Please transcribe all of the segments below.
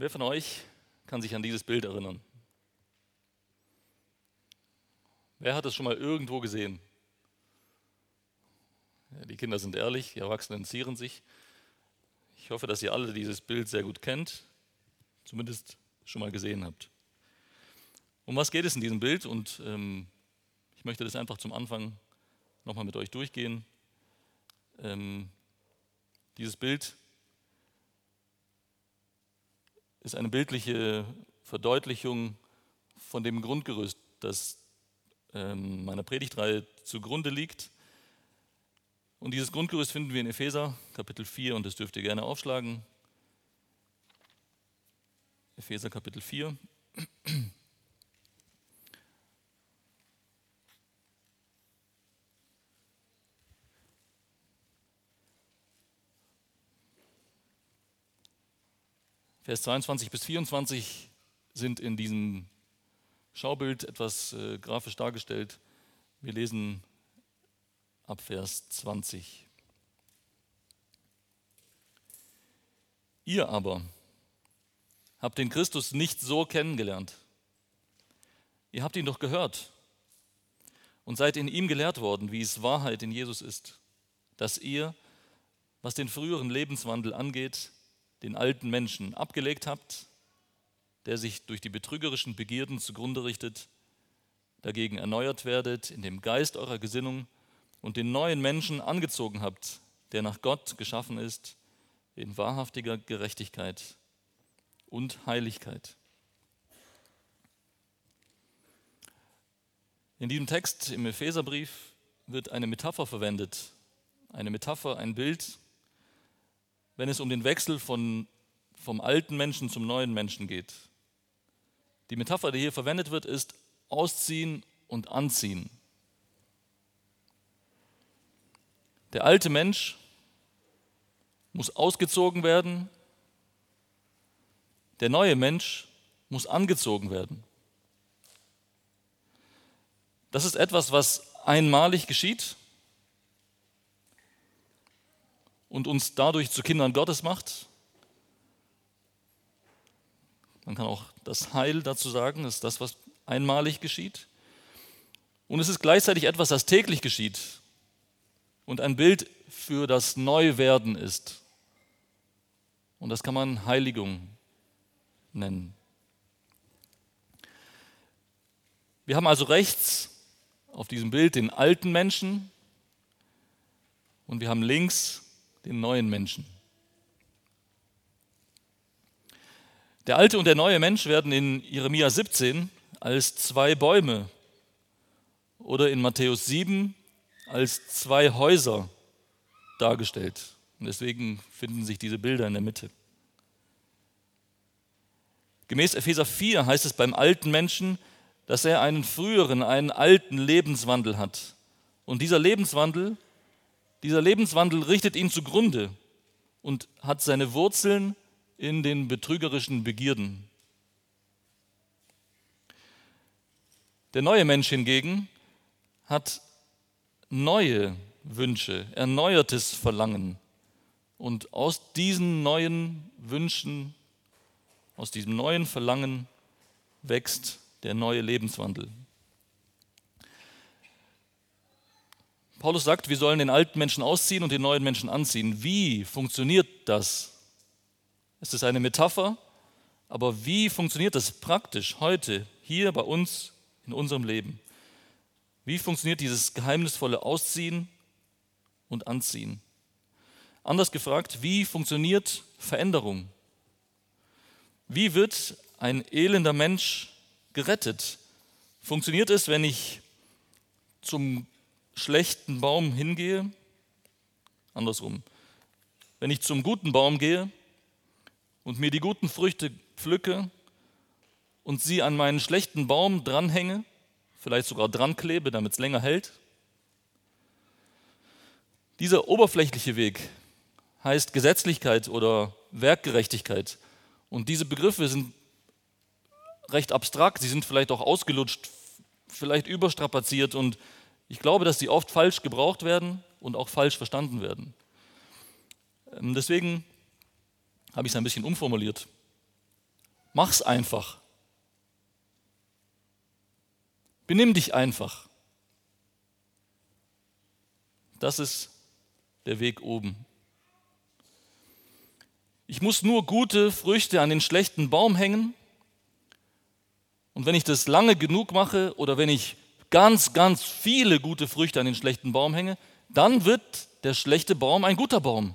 Wer von euch kann sich an dieses Bild erinnern? Wer hat es schon mal irgendwo gesehen? Ja, die Kinder sind ehrlich, die Erwachsenen zieren sich. Ich hoffe, dass ihr alle dieses Bild sehr gut kennt, zumindest schon mal gesehen habt. Um was geht es in diesem Bild? Und ähm, ich möchte das einfach zum Anfang nochmal mit euch durchgehen. Ähm, dieses Bild ist eine bildliche Verdeutlichung von dem Grundgerüst, das ähm, meiner Predigtreihe zugrunde liegt. Und dieses Grundgerüst finden wir in Epheser Kapitel 4 und das dürft ihr gerne aufschlagen. Epheser Kapitel 4. Vers 22 bis 24 sind in diesem Schaubild etwas äh, grafisch dargestellt. Wir lesen ab Vers 20. Ihr aber habt den Christus nicht so kennengelernt. Ihr habt ihn doch gehört und seid in ihm gelehrt worden, wie es Wahrheit in Jesus ist, dass ihr, was den früheren Lebenswandel angeht, den alten Menschen abgelegt habt, der sich durch die betrügerischen Begierden zugrunde richtet, dagegen erneuert werdet in dem Geist eurer Gesinnung und den neuen Menschen angezogen habt, der nach Gott geschaffen ist, in wahrhaftiger Gerechtigkeit und Heiligkeit. In diesem Text im Epheserbrief wird eine Metapher verwendet, eine Metapher, ein Bild, wenn es um den Wechsel von, vom alten Menschen zum neuen Menschen geht. Die Metapher, die hier verwendet wird, ist Ausziehen und Anziehen. Der alte Mensch muss ausgezogen werden, der neue Mensch muss angezogen werden. Das ist etwas, was einmalig geschieht und uns dadurch zu Kindern Gottes macht. Man kann auch das Heil dazu sagen, das ist das, was einmalig geschieht. Und es ist gleichzeitig etwas, das täglich geschieht und ein Bild für das Neuwerden ist. Und das kann man Heiligung nennen. Wir haben also rechts auf diesem Bild den alten Menschen und wir haben links den neuen Menschen. Der alte und der neue Mensch werden in Jeremia 17 als zwei Bäume oder in Matthäus 7 als zwei Häuser dargestellt. Und deswegen finden sich diese Bilder in der Mitte. Gemäß Epheser 4 heißt es beim alten Menschen, dass er einen früheren, einen alten Lebenswandel hat. Und dieser Lebenswandel dieser Lebenswandel richtet ihn zugrunde und hat seine Wurzeln in den betrügerischen Begierden. Der neue Mensch hingegen hat neue Wünsche, erneuertes Verlangen. Und aus diesen neuen Wünschen, aus diesem neuen Verlangen wächst der neue Lebenswandel. Paulus sagt, wir sollen den alten Menschen ausziehen und den neuen Menschen anziehen. Wie funktioniert das? Es ist eine Metapher, aber wie funktioniert das praktisch heute, hier bei uns, in unserem Leben? Wie funktioniert dieses geheimnisvolle Ausziehen und Anziehen? Anders gefragt, wie funktioniert Veränderung? Wie wird ein elender Mensch gerettet? Funktioniert es, wenn ich zum schlechten Baum hingehe, andersrum, wenn ich zum guten Baum gehe und mir die guten Früchte pflücke und sie an meinen schlechten Baum dranhänge, vielleicht sogar dran klebe, damit es länger hält. Dieser oberflächliche Weg heißt Gesetzlichkeit oder Werkgerechtigkeit. Und diese Begriffe sind recht abstrakt, sie sind vielleicht auch ausgelutscht, vielleicht überstrapaziert und ich glaube, dass sie oft falsch gebraucht werden und auch falsch verstanden werden. Ähm, deswegen habe ich es ein bisschen umformuliert. Mach's einfach. Benimm dich einfach. Das ist der Weg oben. Ich muss nur gute Früchte an den schlechten Baum hängen. Und wenn ich das lange genug mache oder wenn ich ganz, ganz viele gute Früchte an den schlechten Baum hänge, dann wird der schlechte Baum ein guter Baum.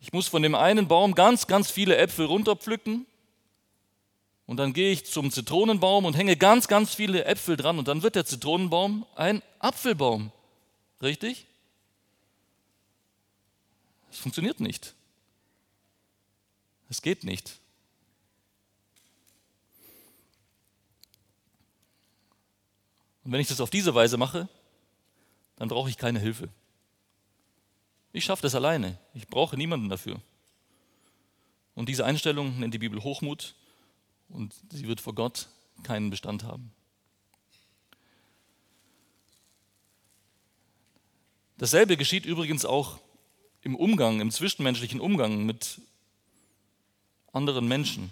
Ich muss von dem einen Baum ganz, ganz viele Äpfel runterpflücken und dann gehe ich zum Zitronenbaum und hänge ganz, ganz viele Äpfel dran und dann wird der Zitronenbaum ein Apfelbaum. Richtig? Es funktioniert nicht. Es geht nicht. Und wenn ich das auf diese Weise mache, dann brauche ich keine Hilfe. Ich schaffe das alleine. Ich brauche niemanden dafür. Und diese Einstellung nennt die Bibel Hochmut und sie wird vor Gott keinen Bestand haben. Dasselbe geschieht übrigens auch im Umgang, im zwischenmenschlichen Umgang mit anderen Menschen.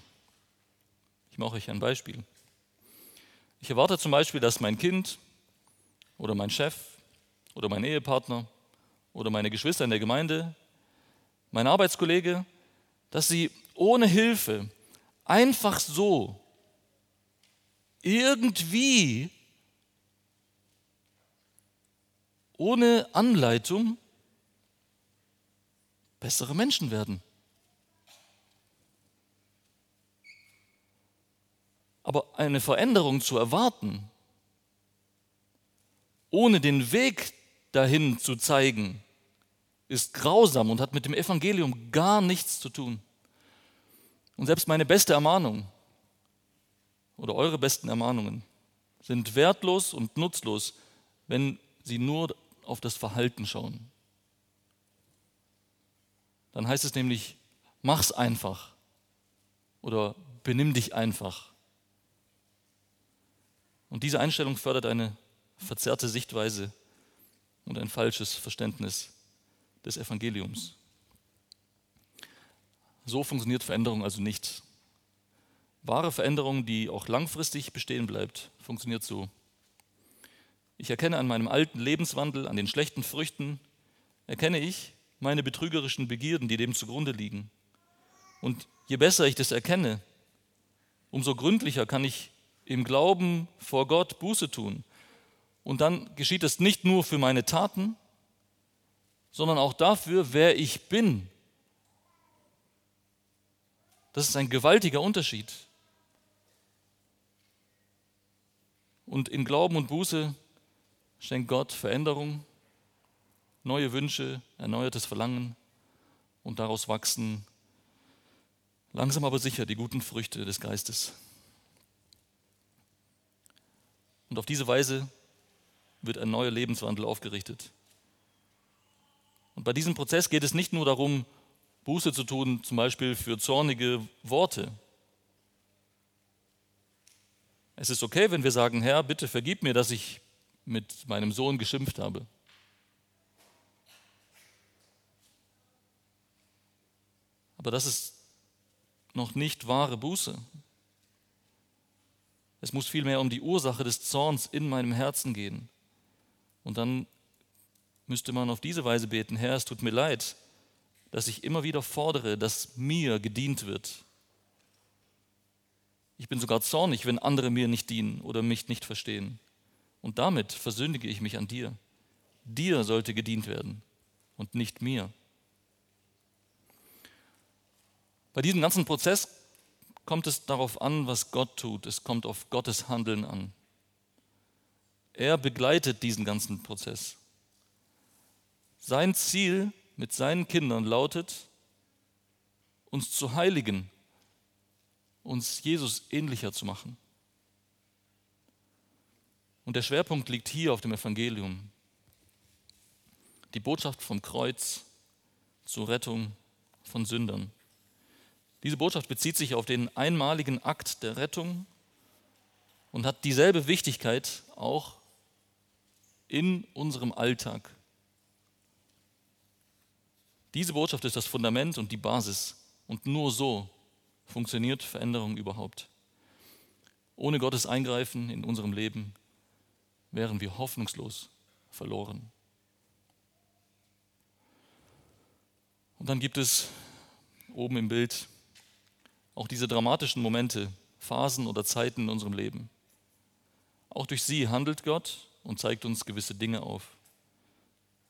Ich mache euch ein Beispiel. Ich erwarte zum Beispiel, dass mein Kind oder mein Chef oder mein Ehepartner oder meine Geschwister in der Gemeinde, mein Arbeitskollege, dass sie ohne Hilfe einfach so irgendwie ohne Anleitung bessere Menschen werden. Aber eine Veränderung zu erwarten, ohne den Weg dahin zu zeigen, ist grausam und hat mit dem Evangelium gar nichts zu tun. Und selbst meine beste Ermahnung oder eure besten Ermahnungen sind wertlos und nutzlos, wenn sie nur auf das Verhalten schauen. Dann heißt es nämlich, mach's einfach oder benimm dich einfach. Und diese Einstellung fördert eine verzerrte Sichtweise und ein falsches Verständnis des Evangeliums. So funktioniert Veränderung also nicht. Wahre Veränderung, die auch langfristig bestehen bleibt, funktioniert so. Ich erkenne an meinem alten Lebenswandel, an den schlechten Früchten, erkenne ich meine betrügerischen Begierden, die dem zugrunde liegen. Und je besser ich das erkenne, umso gründlicher kann ich im Glauben vor Gott Buße tun und dann geschieht es nicht nur für meine Taten, sondern auch dafür, wer ich bin. Das ist ein gewaltiger Unterschied. Und in Glauben und Buße schenkt Gott Veränderung, neue Wünsche, erneuertes Verlangen und daraus wachsen langsam aber sicher die guten Früchte des Geistes. Und auf diese Weise wird ein neuer Lebenswandel aufgerichtet. Und bei diesem Prozess geht es nicht nur darum, Buße zu tun, zum Beispiel für zornige Worte. Es ist okay, wenn wir sagen, Herr, bitte vergib mir, dass ich mit meinem Sohn geschimpft habe. Aber das ist noch nicht wahre Buße. Es muss vielmehr um die Ursache des Zorns in meinem Herzen gehen. Und dann müsste man auf diese Weise beten, Herr, es tut mir leid, dass ich immer wieder fordere, dass mir gedient wird. Ich bin sogar zornig, wenn andere mir nicht dienen oder mich nicht verstehen. Und damit versündige ich mich an dir. Dir sollte gedient werden und nicht mir. Bei diesem ganzen Prozess kommt es darauf an, was Gott tut. Es kommt auf Gottes Handeln an. Er begleitet diesen ganzen Prozess. Sein Ziel mit seinen Kindern lautet, uns zu heiligen, uns Jesus ähnlicher zu machen. Und der Schwerpunkt liegt hier auf dem Evangelium. Die Botschaft vom Kreuz zur Rettung von Sündern. Diese Botschaft bezieht sich auf den einmaligen Akt der Rettung und hat dieselbe Wichtigkeit auch in unserem Alltag. Diese Botschaft ist das Fundament und die Basis. Und nur so funktioniert Veränderung überhaupt. Ohne Gottes Eingreifen in unserem Leben wären wir hoffnungslos verloren. Und dann gibt es oben im Bild auch diese dramatischen Momente, Phasen oder Zeiten in unserem Leben. Auch durch sie handelt Gott und zeigt uns gewisse Dinge auf.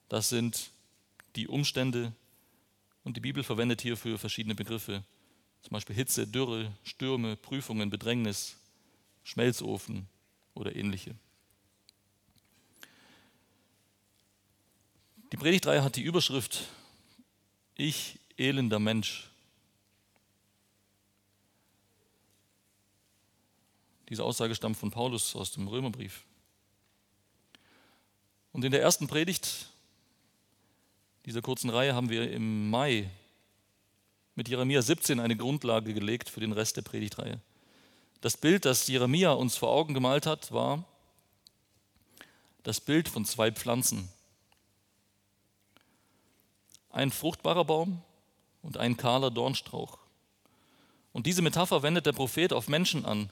Das sind die Umstände und die Bibel verwendet hierfür verschiedene Begriffe, zum Beispiel Hitze, Dürre, Stürme, Prüfungen, Bedrängnis, Schmelzofen oder ähnliche. Die Predigtreihe hat die Überschrift Ich, elender Mensch. Diese Aussage stammt von Paulus aus dem Römerbrief. Und in der ersten Predigt dieser kurzen Reihe haben wir im Mai mit Jeremia 17 eine Grundlage gelegt für den Rest der Predigtreihe. Das Bild, das Jeremia uns vor Augen gemalt hat, war das Bild von zwei Pflanzen. Ein fruchtbarer Baum und ein kahler Dornstrauch. Und diese Metapher wendet der Prophet auf Menschen an.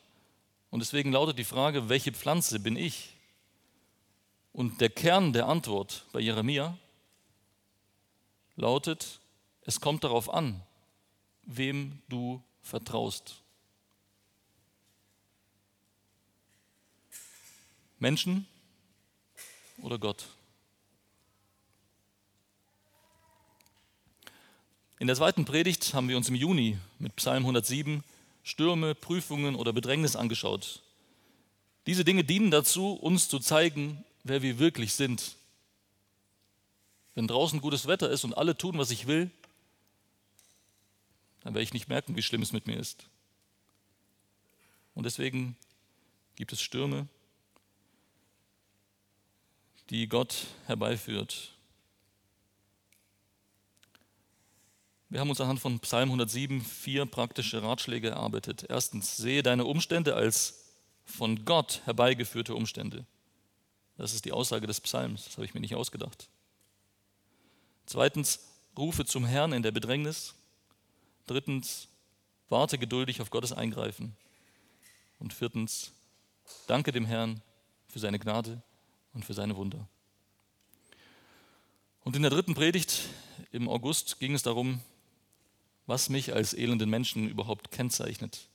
Und deswegen lautet die Frage, welche Pflanze bin ich? Und der Kern der Antwort bei Jeremia lautet, es kommt darauf an, wem du vertraust. Menschen oder Gott? In der zweiten Predigt haben wir uns im Juni mit Psalm 107 Stürme, Prüfungen oder Bedrängnis angeschaut. Diese Dinge dienen dazu, uns zu zeigen, wer wir wirklich sind. Wenn draußen gutes Wetter ist und alle tun, was ich will, dann werde ich nicht merken, wie schlimm es mit mir ist. Und deswegen gibt es Stürme, die Gott herbeiführt. Wir haben uns anhand von Psalm 107 vier praktische Ratschläge erarbeitet. Erstens, sehe deine Umstände als von Gott herbeigeführte Umstände. Das ist die Aussage des Psalms, das habe ich mir nicht ausgedacht. Zweitens, rufe zum Herrn in der Bedrängnis. Drittens, warte geduldig auf Gottes Eingreifen. Und viertens, danke dem Herrn für seine Gnade und für seine Wunder. Und in der dritten Predigt im August ging es darum, was mich als elenden Menschen überhaupt kennzeichnet.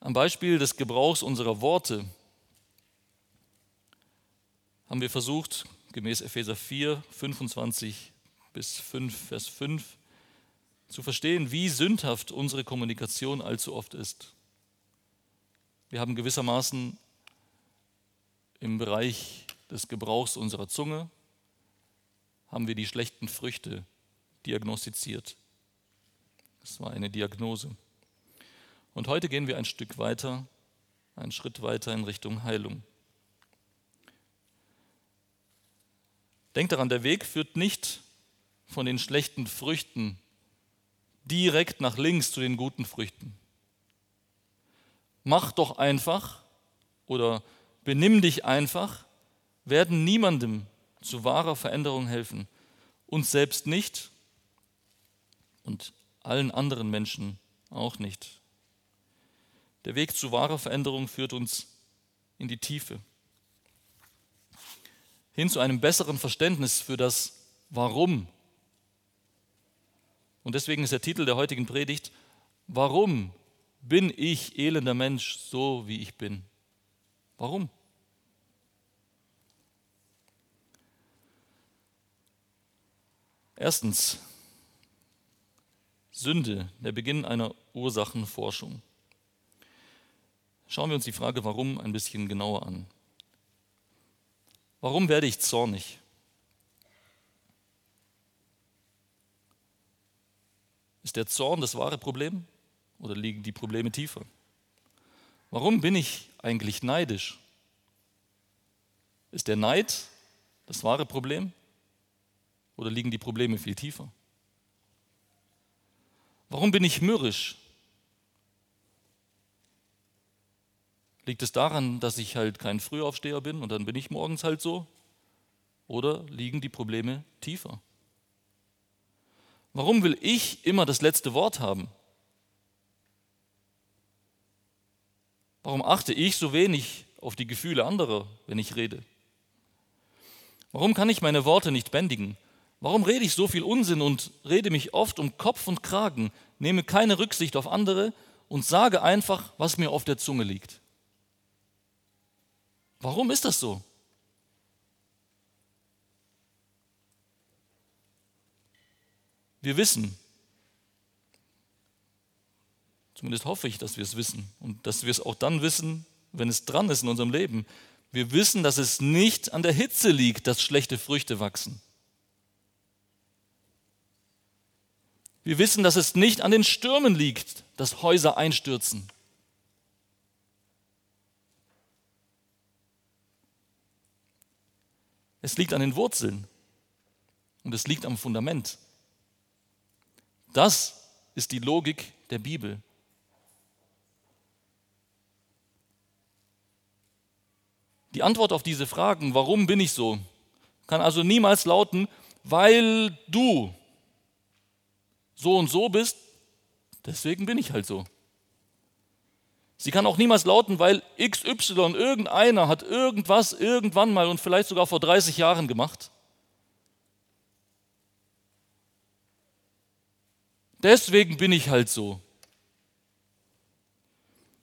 Am Beispiel des Gebrauchs unserer Worte haben wir versucht, gemäß Epheser 4, 25 bis 5, Vers 5, zu verstehen, wie sündhaft unsere Kommunikation allzu oft ist. Wir haben gewissermaßen im Bereich des Gebrauchs unserer Zunge, haben wir die schlechten Früchte diagnostiziert. Das war eine Diagnose. Und heute gehen wir ein Stück weiter, einen Schritt weiter in Richtung Heilung. Denkt daran, der Weg führt nicht von den schlechten Früchten direkt nach links zu den guten Früchten. Mach doch einfach oder benimm dich einfach, werden niemandem zu wahrer Veränderung helfen, uns selbst nicht und allen anderen Menschen auch nicht. Der Weg zu wahrer Veränderung führt uns in die Tiefe, hin zu einem besseren Verständnis für das Warum. Und deswegen ist der Titel der heutigen Predigt, Warum bin ich elender Mensch so, wie ich bin? Warum? Erstens, Sünde, der Beginn einer Ursachenforschung. Schauen wir uns die Frage warum ein bisschen genauer an. Warum werde ich zornig? Ist der Zorn das wahre Problem oder liegen die Probleme tiefer? Warum bin ich eigentlich neidisch? Ist der Neid das wahre Problem oder liegen die Probleme viel tiefer? Warum bin ich mürrisch? Liegt es daran, dass ich halt kein Frühaufsteher bin und dann bin ich morgens halt so? oder liegen die Probleme tiefer? Warum will ich immer das letzte Wort haben? Warum achte ich so wenig auf die Gefühle anderer, wenn ich rede? Warum kann ich meine Worte nicht bändigen? Warum rede ich so viel Unsinn und rede mich oft um Kopf und Kragen, nehme keine Rücksicht auf andere und sage einfach, was mir auf der Zunge liegt? Warum ist das so? Wir wissen, zumindest hoffe ich, dass wir es wissen und dass wir es auch dann wissen, wenn es dran ist in unserem Leben. Wir wissen, dass es nicht an der Hitze liegt, dass schlechte Früchte wachsen. Wir wissen, dass es nicht an den Stürmen liegt, dass Häuser einstürzen. Es liegt an den Wurzeln und es liegt am Fundament. Das ist die Logik der Bibel. Die Antwort auf diese Fragen, warum bin ich so, kann also niemals lauten, weil du so und so bist, deswegen bin ich halt so. Sie kann auch niemals lauten, weil XY, irgendeiner hat irgendwas irgendwann mal und vielleicht sogar vor 30 Jahren gemacht. Deswegen bin ich halt so.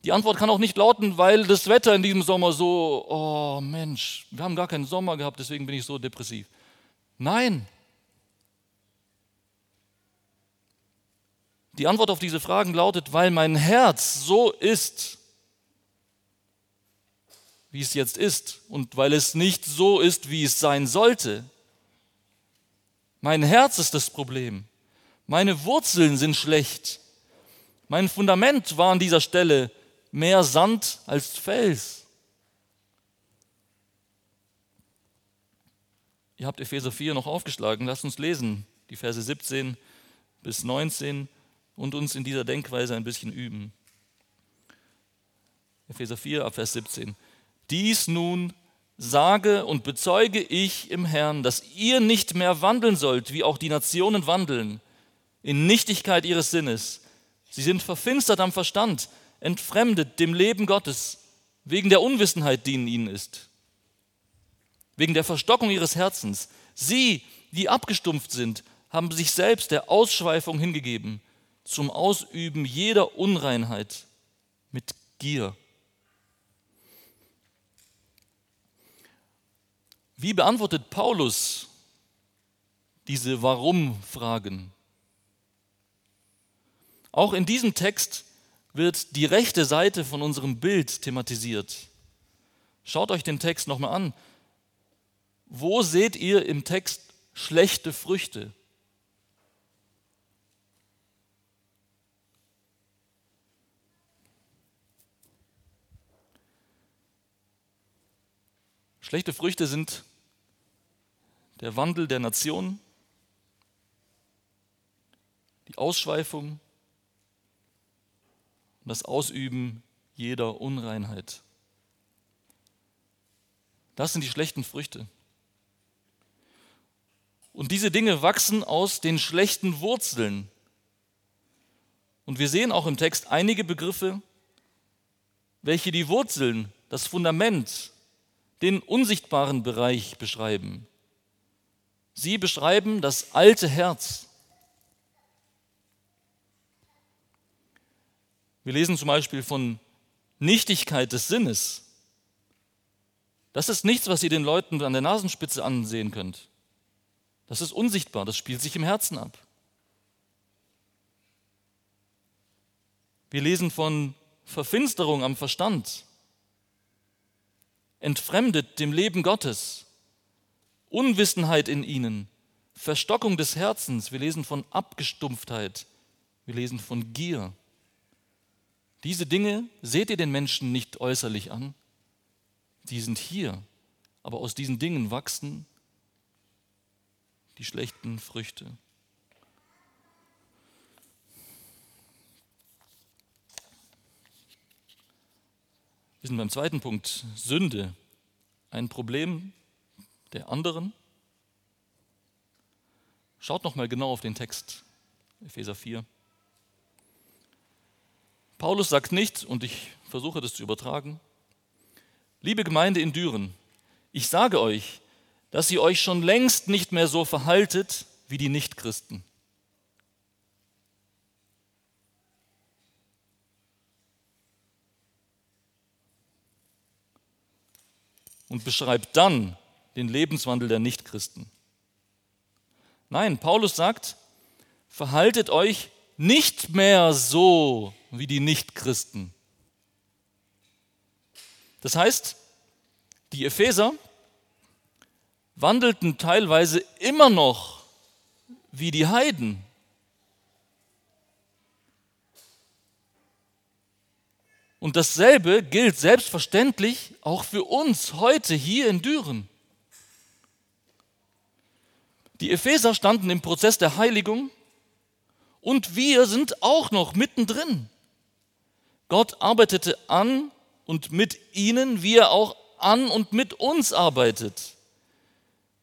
Die Antwort kann auch nicht lauten, weil das Wetter in diesem Sommer so, oh Mensch, wir haben gar keinen Sommer gehabt, deswegen bin ich so depressiv. Nein. Die Antwort auf diese Fragen lautet, weil mein Herz so ist, wie es jetzt ist und weil es nicht so ist, wie es sein sollte. Mein Herz ist das Problem. Meine Wurzeln sind schlecht. Mein Fundament war an dieser Stelle mehr Sand als Fels. Ihr habt Epheser 4 noch aufgeschlagen. Lasst uns lesen, die Verse 17 bis 19 und uns in dieser Denkweise ein bisschen üben. Epheser 4 Vers 17. Dies nun sage und bezeuge ich im Herrn, dass ihr nicht mehr wandeln sollt, wie auch die Nationen wandeln in Nichtigkeit ihres Sinnes. Sie sind verfinstert am Verstand, entfremdet dem Leben Gottes, wegen der Unwissenheit, die in ihnen ist, wegen der Verstockung ihres Herzens. Sie, die abgestumpft sind, haben sich selbst der Ausschweifung hingegeben, zum Ausüben jeder Unreinheit mit Gier. Wie beantwortet Paulus diese Warum-Fragen? Auch in diesem Text wird die rechte Seite von unserem Bild thematisiert. Schaut euch den Text nochmal an. Wo seht ihr im Text schlechte Früchte? Schlechte Früchte sind der Wandel der Nation, die Ausschweifung, und das Ausüben jeder Unreinheit. Das sind die schlechten Früchte. Und diese Dinge wachsen aus den schlechten Wurzeln. Und wir sehen auch im Text einige Begriffe, welche die Wurzeln, das Fundament, den unsichtbaren Bereich beschreiben. Sie beschreiben das alte Herz, Wir lesen zum Beispiel von Nichtigkeit des Sinnes. Das ist nichts, was ihr den Leuten an der Nasenspitze ansehen könnt. Das ist unsichtbar, das spielt sich im Herzen ab. Wir lesen von Verfinsterung am Verstand, entfremdet dem Leben Gottes, Unwissenheit in ihnen, Verstockung des Herzens. Wir lesen von Abgestumpftheit, wir lesen von Gier. Diese Dinge seht ihr den Menschen nicht äußerlich an, die sind hier, aber aus diesen Dingen wachsen die schlechten Früchte. Wir sind beim zweiten Punkt, Sünde, ein Problem der anderen Schaut noch mal genau auf den Text, Epheser 4. Paulus sagt nicht, und ich versuche das zu übertragen, liebe Gemeinde in Düren, ich sage euch, dass ihr euch schon längst nicht mehr so verhaltet wie die Nichtchristen. Und beschreibt dann den Lebenswandel der Nichtchristen. Nein, Paulus sagt, verhaltet euch nicht mehr so wie die Nichtchristen. Das heißt, die Epheser wandelten teilweise immer noch wie die Heiden. Und dasselbe gilt selbstverständlich auch für uns heute hier in Düren. Die Epheser standen im Prozess der Heiligung und wir sind auch noch mittendrin. Gott arbeitete an und mit ihnen, wie er auch an und mit uns arbeitet.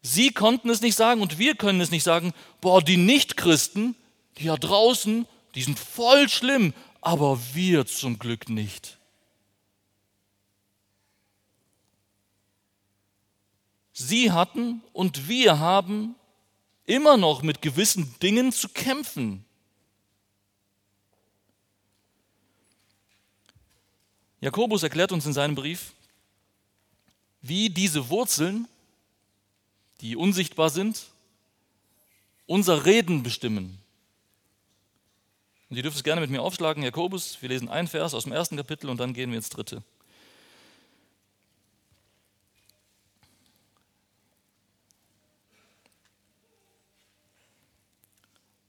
Sie konnten es nicht sagen und wir können es nicht sagen, boah, die Nichtchristen, die da draußen, die sind voll schlimm, aber wir zum Glück nicht. Sie hatten und wir haben immer noch mit gewissen Dingen zu kämpfen. Jakobus erklärt uns in seinem Brief, wie diese Wurzeln die unsichtbar sind, unser Reden bestimmen. Und ihr dürft es gerne mit mir aufschlagen, Jakobus. Wir lesen einen Vers aus dem ersten Kapitel und dann gehen wir ins dritte.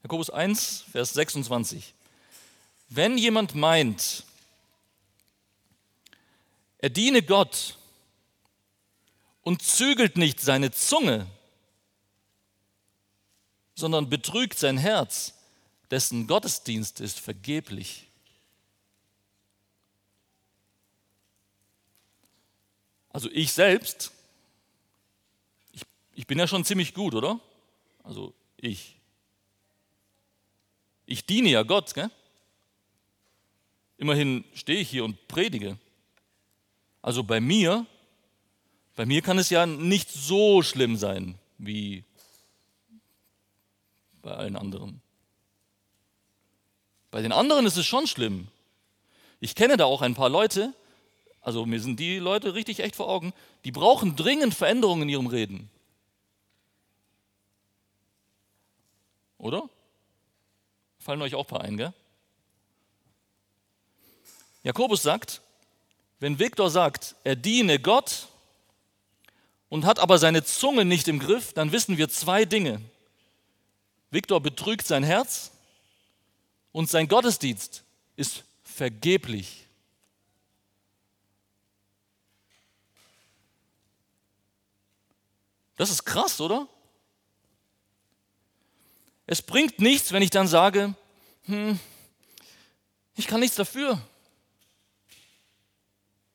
Jakobus 1, Vers 26. Wenn jemand meint, er diene Gott und zügelt nicht seine Zunge, sondern betrügt sein Herz, dessen Gottesdienst ist vergeblich. Also ich selbst, ich, ich bin ja schon ziemlich gut, oder? Also ich. Ich diene ja Gott, gell? Immerhin stehe ich hier und predige. Also bei mir bei mir kann es ja nicht so schlimm sein wie bei allen anderen. Bei den anderen ist es schon schlimm. Ich kenne da auch ein paar Leute, also mir sind die Leute richtig echt vor Augen, die brauchen dringend Veränderungen in ihrem Reden. Oder? Fallen euch auch ein paar ein, gell? Jakobus sagt, wenn Viktor sagt, er diene Gott und hat aber seine Zunge nicht im Griff, dann wissen wir zwei Dinge. Viktor betrügt sein Herz und sein Gottesdienst ist vergeblich. Das ist krass, oder? Es bringt nichts, wenn ich dann sage, hm, ich kann nichts dafür.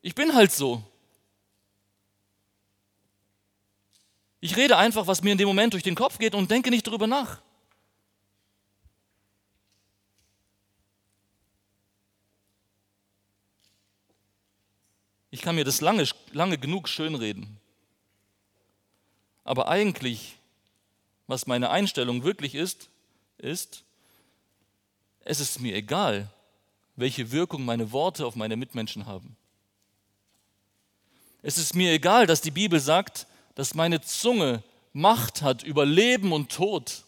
Ich bin halt so. Ich rede einfach, was mir in dem Moment durch den Kopf geht und denke nicht darüber nach. Ich kann mir das lange, lange genug schönreden. Aber eigentlich, was meine Einstellung wirklich ist, ist, es ist mir egal, welche Wirkung meine Worte auf meine Mitmenschen haben. Es ist mir egal, dass die Bibel sagt, dass meine Zunge Macht hat über Leben und Tod.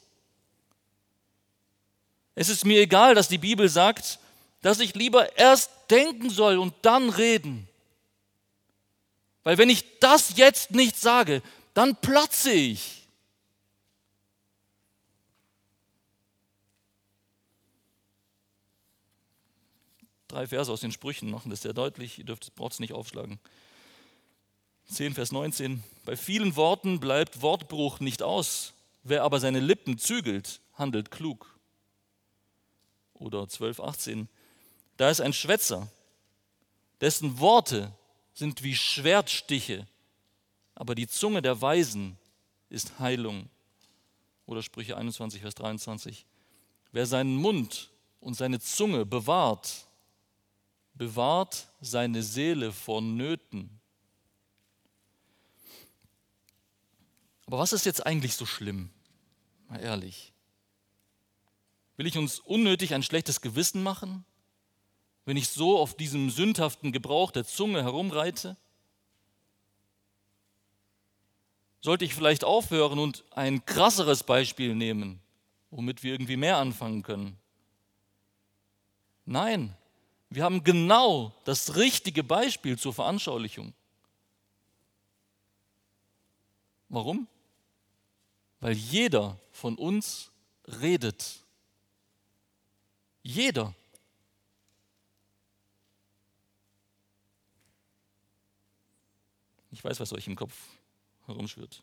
Es ist mir egal, dass die Bibel sagt, dass ich lieber erst denken soll und dann reden. Weil wenn ich das jetzt nicht sage, dann platze ich. Drei Verse aus den Sprüchen machen das sehr deutlich. Ihr dürft, es nicht aufschlagen. 10, Vers 19. Bei vielen Worten bleibt Wortbruch nicht aus. Wer aber seine Lippen zügelt, handelt klug. Oder 12, 18. Da ist ein Schwätzer, dessen Worte sind wie Schwertstiche, aber die Zunge der Weisen ist Heilung. Oder Sprüche 21, Vers 23. Wer seinen Mund und seine Zunge bewahrt, bewahrt seine Seele vor Nöten. Aber was ist jetzt eigentlich so schlimm? Mal ehrlich. Will ich uns unnötig ein schlechtes Gewissen machen, wenn ich so auf diesem sündhaften Gebrauch der Zunge herumreite? Sollte ich vielleicht aufhören und ein krasseres Beispiel nehmen, womit wir irgendwie mehr anfangen können? Nein, wir haben genau das richtige Beispiel zur Veranschaulichung. Warum? Weil jeder von uns redet. Jeder. Ich weiß, was euch im Kopf herumschwirrt.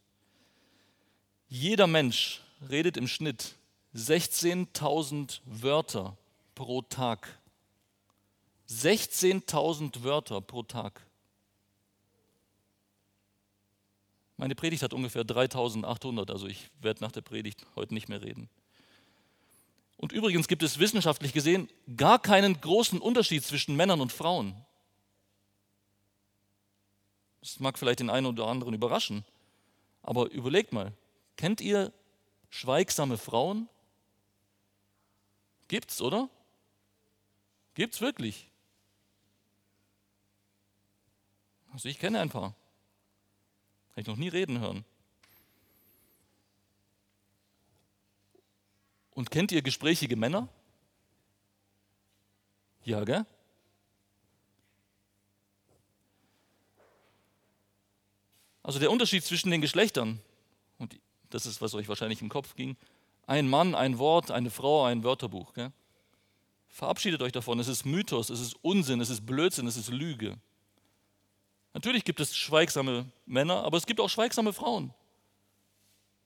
Jeder Mensch redet im Schnitt 16.000 Wörter pro Tag. 16.000 Wörter pro Tag. Meine Predigt hat ungefähr 3.800, also ich werde nach der Predigt heute nicht mehr reden. Und übrigens gibt es wissenschaftlich gesehen gar keinen großen Unterschied zwischen Männern und Frauen. Das mag vielleicht den einen oder anderen überraschen, aber überlegt mal, kennt ihr schweigsame Frauen? Gibt's, oder? Gibt's wirklich? Also ich kenne ein paar. Habe ich noch nie reden hören. Und kennt ihr gesprächige Männer? Ja, gell? Also der Unterschied zwischen den Geschlechtern, und das ist, was euch wahrscheinlich im Kopf ging, ein Mann, ein Wort, eine Frau, ein Wörterbuch. Gell? Verabschiedet euch davon, es ist Mythos, es ist Unsinn, es ist Blödsinn, es ist Lüge. Natürlich gibt es schweigsame Männer, aber es gibt auch schweigsame Frauen.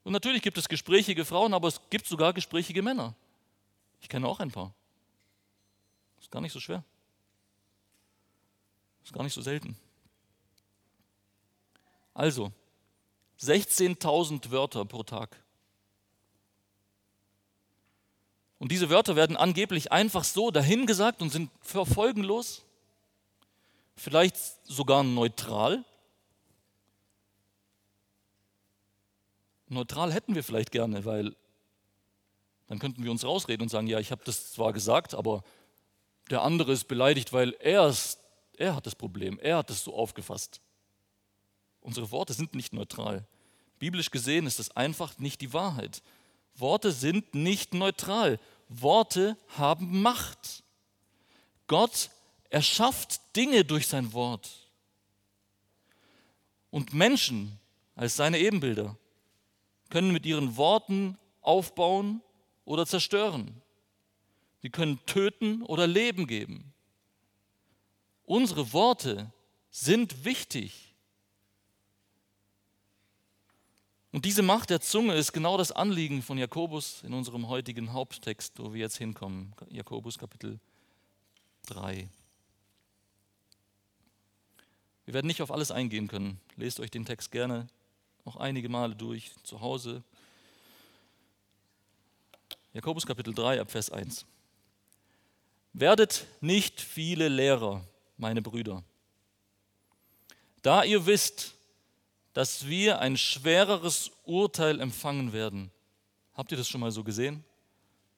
Und natürlich gibt es gesprächige Frauen, aber es gibt sogar gesprächige Männer. Ich kenne auch ein paar. Ist gar nicht so schwer. Ist gar nicht so selten. Also, 16.000 Wörter pro Tag. Und diese Wörter werden angeblich einfach so dahingesagt und sind folgenlos, vielleicht sogar neutral. Neutral hätten wir vielleicht gerne, weil dann könnten wir uns rausreden und sagen, ja, ich habe das zwar gesagt, aber der andere ist beleidigt, weil er, ist, er hat das Problem, er hat es so aufgefasst. Unsere Worte sind nicht neutral. Biblisch gesehen ist das einfach nicht die Wahrheit. Worte sind nicht neutral. Worte haben Macht. Gott erschafft Dinge durch sein Wort. Und Menschen als seine Ebenbilder können mit ihren Worten aufbauen oder zerstören. Sie können töten oder Leben geben. Unsere Worte sind wichtig. Und diese Macht der Zunge ist genau das Anliegen von Jakobus in unserem heutigen Haupttext, wo wir jetzt hinkommen. Jakobus Kapitel 3. Wir werden nicht auf alles eingehen können. Lest euch den Text gerne noch einige Male durch zu Hause. Jakobus Kapitel 3 ab Vers 1. Werdet nicht viele Lehrer, meine Brüder, da ihr wisst, dass wir ein schwereres Urteil empfangen werden. Habt ihr das schon mal so gesehen?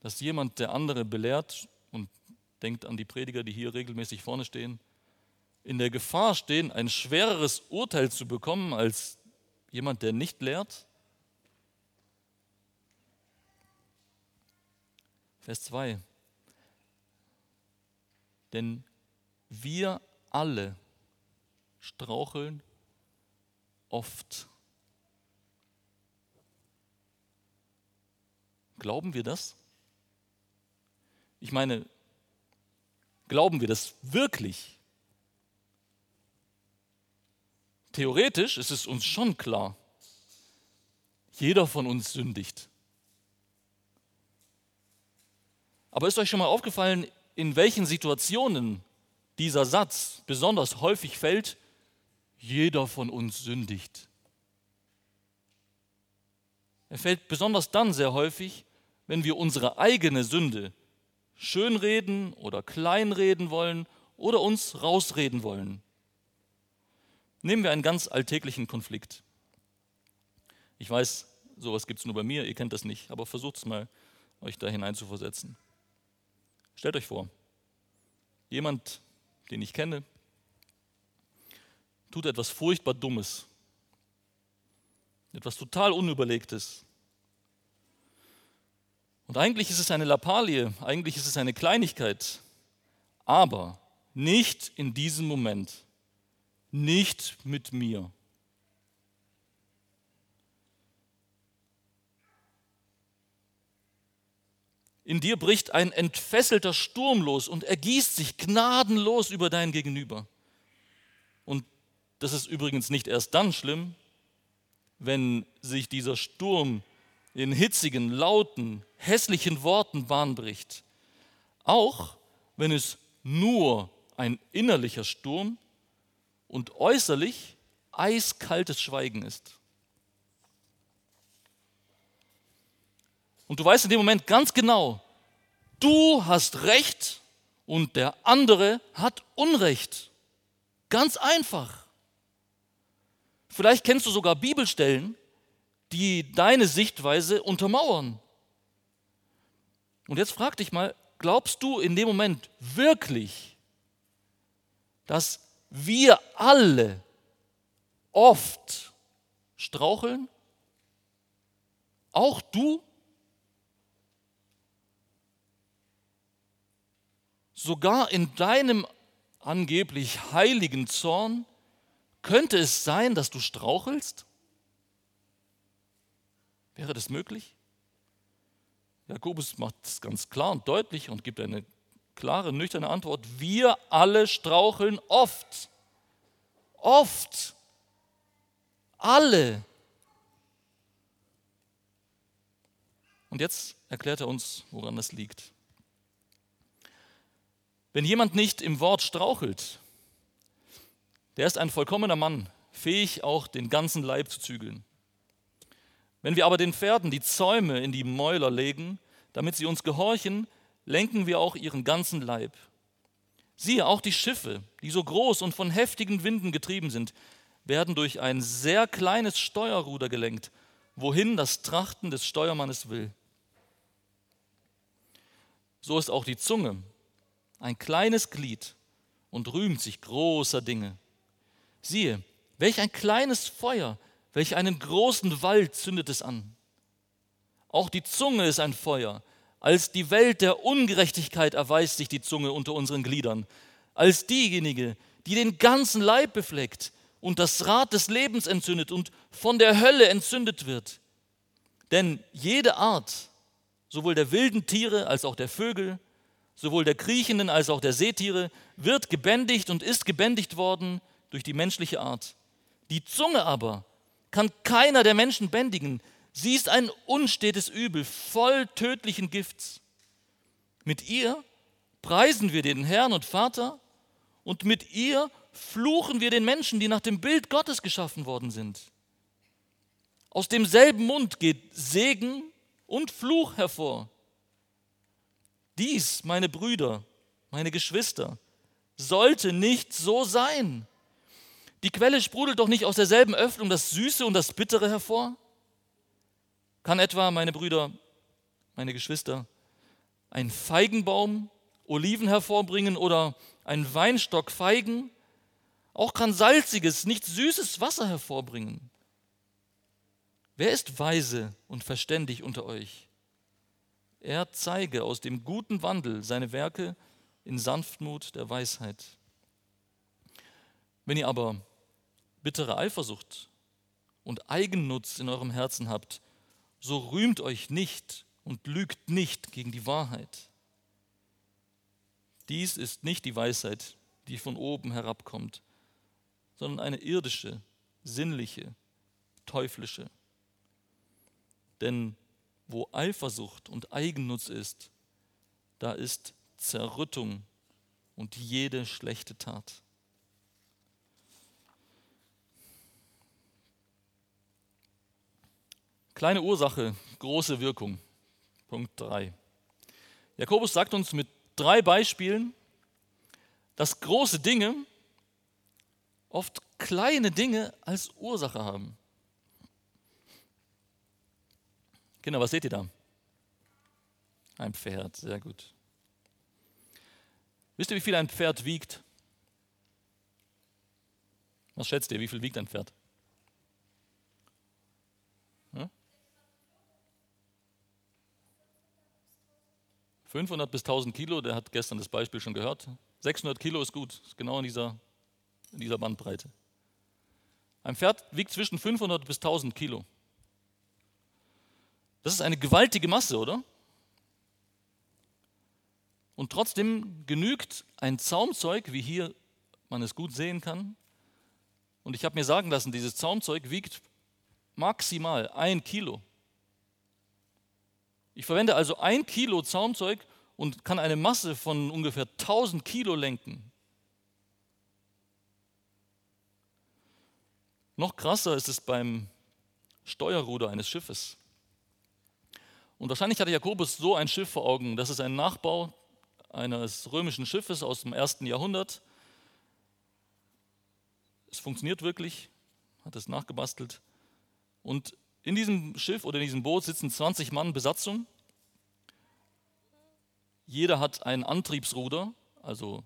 Dass jemand der andere belehrt und denkt an die Prediger, die hier regelmäßig vorne stehen, in der Gefahr stehen, ein schwereres Urteil zu bekommen als jemand, der nicht lehrt? Vers 2. Denn wir alle straucheln oft. Glauben wir das? Ich meine, glauben wir das wirklich? Theoretisch ist es uns schon klar, jeder von uns sündigt. Aber ist euch schon mal aufgefallen, in welchen Situationen dieser Satz besonders häufig fällt? Jeder von uns sündigt. Er fällt besonders dann sehr häufig, wenn wir unsere eigene Sünde schönreden oder kleinreden wollen oder uns rausreden wollen. Nehmen wir einen ganz alltäglichen Konflikt. Ich weiß, sowas gibt es nur bei mir, ihr kennt das nicht, aber versucht es mal, euch da hineinzuversetzen. Stellt euch vor, jemand, den ich kenne, tut etwas furchtbar Dummes, etwas total Unüberlegtes. Und eigentlich ist es eine Lappalie, eigentlich ist es eine Kleinigkeit, aber nicht in diesem Moment, nicht mit mir. In dir bricht ein entfesselter Sturm los und ergießt sich gnadenlos über dein Gegenüber. Und das ist übrigens nicht erst dann schlimm, wenn sich dieser Sturm in hitzigen, lauten, hässlichen Worten Bahn bricht. Auch wenn es nur ein innerlicher Sturm und äußerlich eiskaltes Schweigen ist. Und du weißt in dem Moment ganz genau, du hast Recht und der andere hat Unrecht. Ganz einfach. Vielleicht kennst du sogar Bibelstellen, die deine Sichtweise untermauern. Und jetzt frag dich mal, glaubst du in dem Moment wirklich, dass wir alle oft straucheln? Auch du? Sogar in deinem angeblich heiligen Zorn könnte es sein, dass du strauchelst? Wäre das möglich? Jakobus macht es ganz klar und deutlich und gibt eine klare, nüchterne Antwort. Wir alle straucheln oft. Oft. Alle. Und jetzt erklärt er uns, woran das liegt. Wenn jemand nicht im Wort strauchelt, der ist ein vollkommener Mann, fähig auch den ganzen Leib zu zügeln. Wenn wir aber den Pferden die Zäume in die Mäuler legen, damit sie uns gehorchen, lenken wir auch ihren ganzen Leib. Siehe, auch die Schiffe, die so groß und von heftigen Winden getrieben sind, werden durch ein sehr kleines Steuerruder gelenkt, wohin das Trachten des Steuermannes will. So ist auch die Zunge ein kleines Glied und rühmt sich großer Dinge. Siehe, welch ein kleines Feuer Welch einen großen Wald zündet es an. Auch die Zunge ist ein Feuer. Als die Welt der Ungerechtigkeit erweist sich die Zunge unter unseren Gliedern. Als diejenige, die den ganzen Leib befleckt und das Rad des Lebens entzündet und von der Hölle entzündet wird. Denn jede Art, sowohl der wilden Tiere als auch der Vögel, sowohl der kriechenden als auch der Seetiere, wird gebändigt und ist gebändigt worden durch die menschliche Art. Die Zunge aber kann keiner der Menschen bändigen. Sie ist ein unstetes Übel, voll tödlichen Gifts. Mit ihr preisen wir den Herrn und Vater und mit ihr fluchen wir den Menschen, die nach dem Bild Gottes geschaffen worden sind. Aus demselben Mund geht Segen und Fluch hervor. Dies, meine Brüder, meine Geschwister, sollte nicht so sein. Die Quelle sprudelt doch nicht aus derselben Öffnung das Süße und das Bittere hervor? Kann etwa, meine Brüder, meine Geschwister, ein Feigenbaum Oliven hervorbringen oder ein Weinstock Feigen? Auch kann salziges, nicht süßes Wasser hervorbringen. Wer ist weise und verständig unter euch? Er zeige aus dem guten Wandel seine Werke in Sanftmut der Weisheit. Wenn ihr aber bittere Eifersucht und Eigennutz in eurem Herzen habt, so rühmt euch nicht und lügt nicht gegen die Wahrheit. Dies ist nicht die Weisheit, die von oben herabkommt, sondern eine irdische, sinnliche, teuflische. Denn wo Eifersucht und Eigennutz ist, da ist Zerrüttung und jede schlechte Tat. Kleine Ursache, große Wirkung. Punkt 3. Jakobus sagt uns mit drei Beispielen, dass große Dinge oft kleine Dinge als Ursache haben. Kinder, was seht ihr da? Ein Pferd, sehr gut. Wisst ihr, wie viel ein Pferd wiegt? Was schätzt ihr, wie viel wiegt ein Pferd? 500 bis 1000 Kilo, der hat gestern das Beispiel schon gehört. 600 Kilo ist gut, ist genau in dieser, in dieser Bandbreite. Ein Pferd wiegt zwischen 500 bis 1000 Kilo. Das ist eine gewaltige Masse, oder? Und trotzdem genügt ein Zaumzeug, wie hier man es gut sehen kann. Und ich habe mir sagen lassen, dieses Zaumzeug wiegt maximal ein Kilo. Ich verwende also ein Kilo Zaumzeug und kann eine Masse von ungefähr 1000 Kilo lenken. Noch krasser ist es beim Steuerruder eines Schiffes. Und wahrscheinlich hatte Jakobus so ein Schiff vor Augen. Das ist ein Nachbau eines römischen Schiffes aus dem ersten Jahrhundert. Es funktioniert wirklich, hat es nachgebastelt. Und in diesem Schiff oder in diesem Boot sitzen 20 Mann Besatzung. Jeder hat ein Antriebsruder, also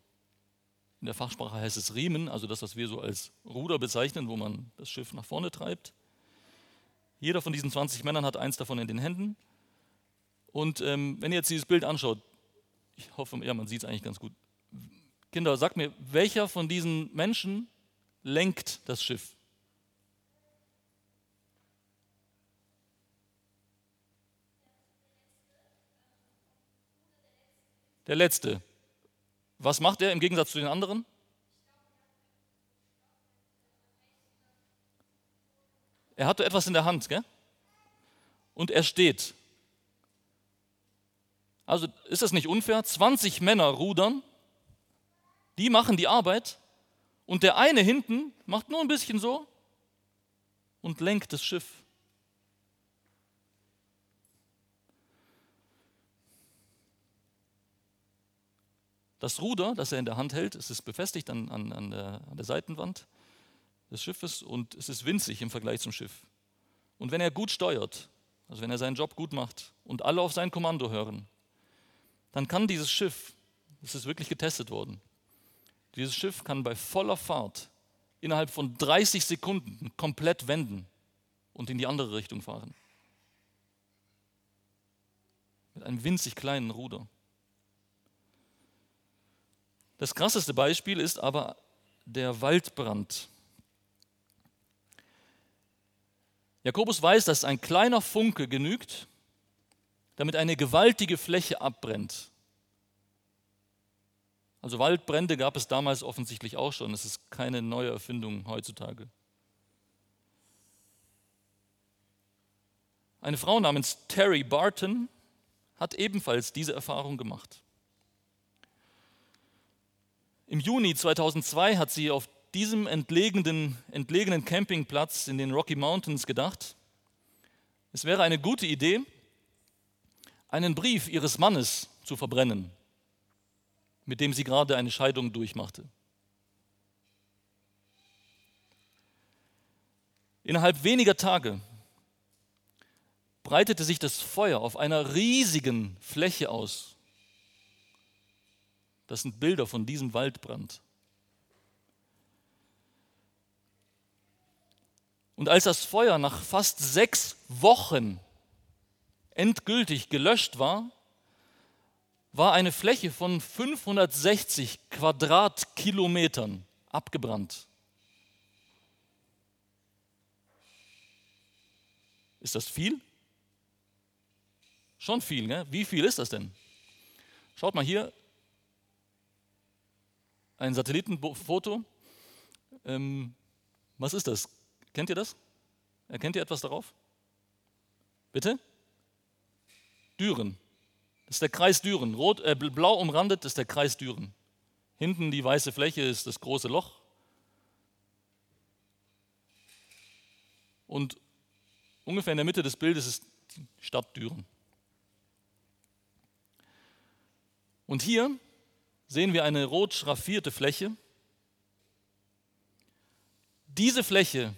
in der Fachsprache heißt es Riemen, also das, was wir so als Ruder bezeichnen, wo man das Schiff nach vorne treibt. Jeder von diesen 20 Männern hat eins davon in den Händen. Und ähm, wenn ihr jetzt dieses Bild anschaut, ich hoffe, ja, man sieht es eigentlich ganz gut. Kinder, sagt mir, welcher von diesen Menschen lenkt das Schiff? Der letzte. Was macht er im Gegensatz zu den anderen? Er hatte etwas in der Hand, gell? Und er steht. Also ist das nicht unfair? 20 Männer rudern, die machen die Arbeit und der eine hinten macht nur ein bisschen so und lenkt das Schiff. Das Ruder, das er in der Hand hält, es ist befestigt an, an, an, der, an der Seitenwand des Schiffes und es ist winzig im Vergleich zum Schiff. Und wenn er gut steuert, also wenn er seinen Job gut macht und alle auf sein Kommando hören, dann kann dieses Schiff, es ist wirklich getestet worden, dieses Schiff kann bei voller Fahrt innerhalb von 30 Sekunden komplett wenden und in die andere Richtung fahren. Mit einem winzig kleinen Ruder. Das krasseste Beispiel ist aber der Waldbrand. Jakobus weiß, dass ein kleiner Funke genügt, damit eine gewaltige Fläche abbrennt. Also Waldbrände gab es damals offensichtlich auch schon. Es ist keine neue Erfindung heutzutage. Eine Frau namens Terry Barton hat ebenfalls diese Erfahrung gemacht. Im Juni 2002 hat sie auf diesem entlegenen, entlegenen Campingplatz in den Rocky Mountains gedacht, es wäre eine gute Idee, einen Brief ihres Mannes zu verbrennen, mit dem sie gerade eine Scheidung durchmachte. Innerhalb weniger Tage breitete sich das Feuer auf einer riesigen Fläche aus. Das sind Bilder von diesem Waldbrand. Und als das Feuer nach fast sechs Wochen endgültig gelöscht war, war eine Fläche von 560 Quadratkilometern abgebrannt. Ist das viel? Schon viel, ne? Wie viel ist das denn? Schaut mal hier, ein Satellitenfoto. Ähm, was ist das? Kennt ihr das? Erkennt ihr etwas darauf? Bitte? Düren. Das ist der Kreis Düren. Rot, äh, blau umrandet ist der Kreis Düren. Hinten die weiße Fläche ist das große Loch. Und ungefähr in der Mitte des Bildes ist die Stadt Düren. Und hier sehen wir eine rot schraffierte Fläche. Diese Fläche